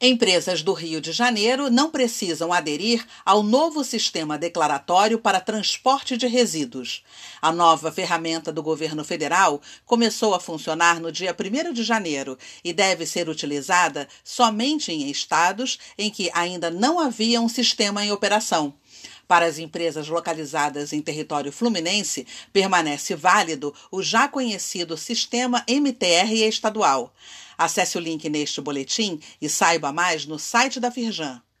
Empresas do Rio de Janeiro não precisam aderir ao novo sistema declaratório para transporte de resíduos. A nova ferramenta do governo federal começou a funcionar no dia 1 de janeiro e deve ser utilizada somente em estados em que ainda não havia um sistema em operação. Para as empresas localizadas em território fluminense, permanece válido o já conhecido sistema MTR estadual. Acesse o link neste boletim e saiba mais no site da Firjan.